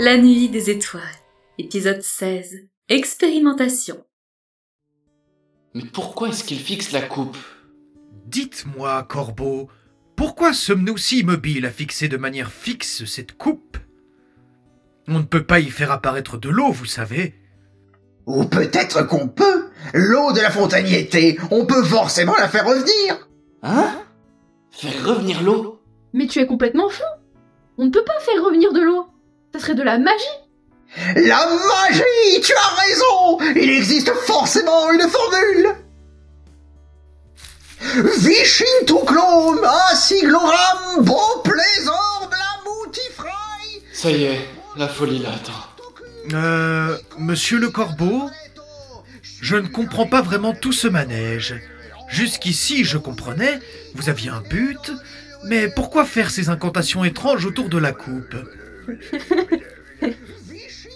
La nuit des étoiles, épisode 16. Expérimentation. Mais pourquoi est-ce qu'il fixe la coupe? Dites-moi, Corbeau, pourquoi sommes-nous si immobiles à fixer de manière fixe cette coupe? On ne peut pas y faire apparaître de l'eau, vous savez. Ou peut-être qu'on peut. L'eau de la fontaine on peut forcément la faire revenir. Hein? Faire revenir l'eau? Mais tu es complètement fou. On ne peut pas faire revenir de l'eau Ça serait de la magie. La magie Tu as raison. Il existe forcément une formule. Vichin tout clone, asigloram, bon blamoutifraï Ça y est, la folie là, attends. Euh, monsieur le Corbeau Je ne comprends pas vraiment tout ce manège. Jusqu'ici, je comprenais, vous aviez un but, mais pourquoi faire ces incantations étranges autour de la coupe?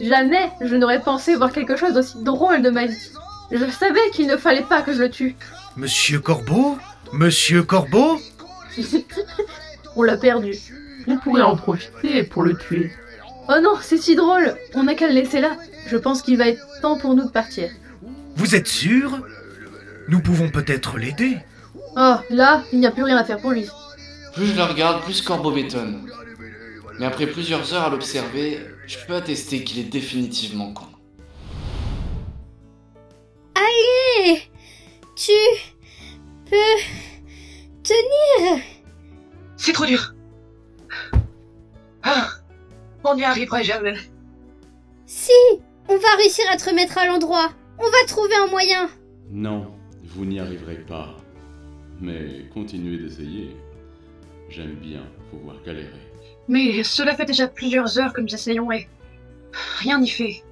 Jamais je n'aurais pensé voir quelque chose d'aussi drôle de ma vie. Je savais qu'il ne fallait pas que je le tue. Monsieur Corbeau? Monsieur Corbeau? On l'a perdu. On pourrait en profiter pour le tuer. Oh non, c'est si drôle On n'a qu'à le laisser là. Je pense qu'il va être temps pour nous de partir. Vous êtes sûr? Nous pouvons peut-être l'aider. Oh, là, il n'y a plus rien à faire pour lui. Plus je le regarde, plus Corbeau m'étonne. Mais après plusieurs heures à l'observer, je peux attester qu'il est définitivement con. Allez Tu peux tenir C'est trop dur. Ah, on n'y arrivera jamais. Si On va réussir à te remettre à l'endroit. On va trouver un moyen. Non, vous n'y arriverez pas. Mais continuez d'essayer. J'aime bien vous voir galérer. Mais cela fait déjà plusieurs heures que nous essayons et rien n'y fait.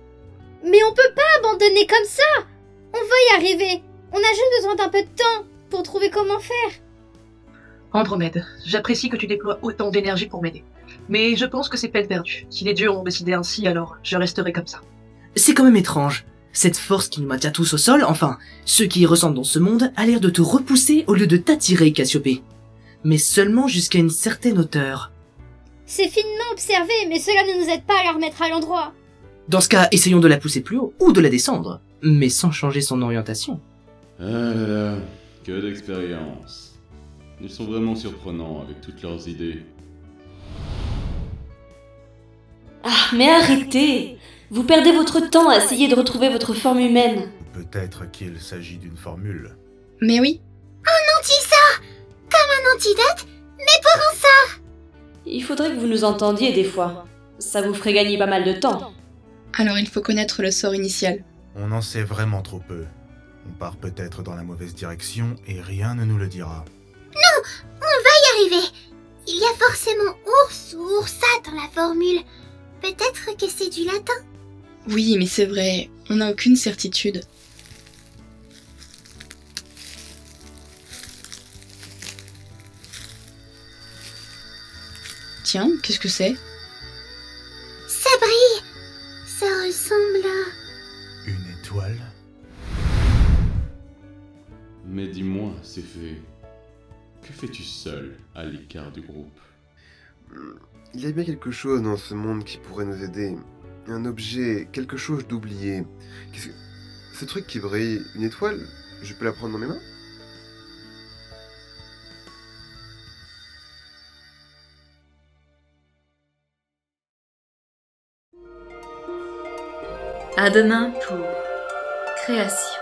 Mais on peut pas abandonner comme ça On va y arriver. On a juste besoin d'un peu de temps pour trouver comment faire. Andromède, j'apprécie que tu déploies autant d'énergie pour m'aider. Mais je pense que c'est peine perdue. Si les dieux ont décidé ainsi, alors je resterai comme ça. C'est quand même étrange. Cette force qui nous maintient tous au sol, enfin, ceux qui y ressemblent dans ce monde, a l'air de te repousser au lieu de t'attirer, Cassiopée. Mais seulement jusqu'à une certaine hauteur. C'est finement observé, mais cela ne nous aide pas à la remettre à l'endroit. Dans ce cas, essayons de la pousser plus haut, ou de la descendre, mais sans changer son orientation. Ah là là, que d'expérience. Ils sont vraiment surprenants avec toutes leurs idées. Ah, mais arrêtez Vous perdez votre temps à essayer de retrouver votre forme humaine. Peut-être qu'il s'agit d'une formule. Mais oui. Un anti-ça Comme un antidote, mais pour un ça Il faudrait que vous nous entendiez des fois. Ça vous ferait gagner pas mal de temps. Alors il faut connaître le sort initial. On en sait vraiment trop peu. On part peut-être dans la mauvaise direction et rien ne nous le dira. Non On va y arriver Il y a forcément ours ou oursat dans la formule. Peut-être que c'est du latin. Oui, mais c'est vrai, on n'a aucune certitude. Tiens, qu'est-ce que c'est? Ça brille Ça ressemble à... Une étoile? Mais dis-moi, c'est fait. Que fais-tu seul, à l'écart du groupe? Il y a bien quelque chose dans ce monde qui pourrait nous aider. Un objet, quelque chose d'oublié. Qu'est-ce que... Ce truc qui brille, une étoile, je peux la prendre dans mes mains? À demain pour création.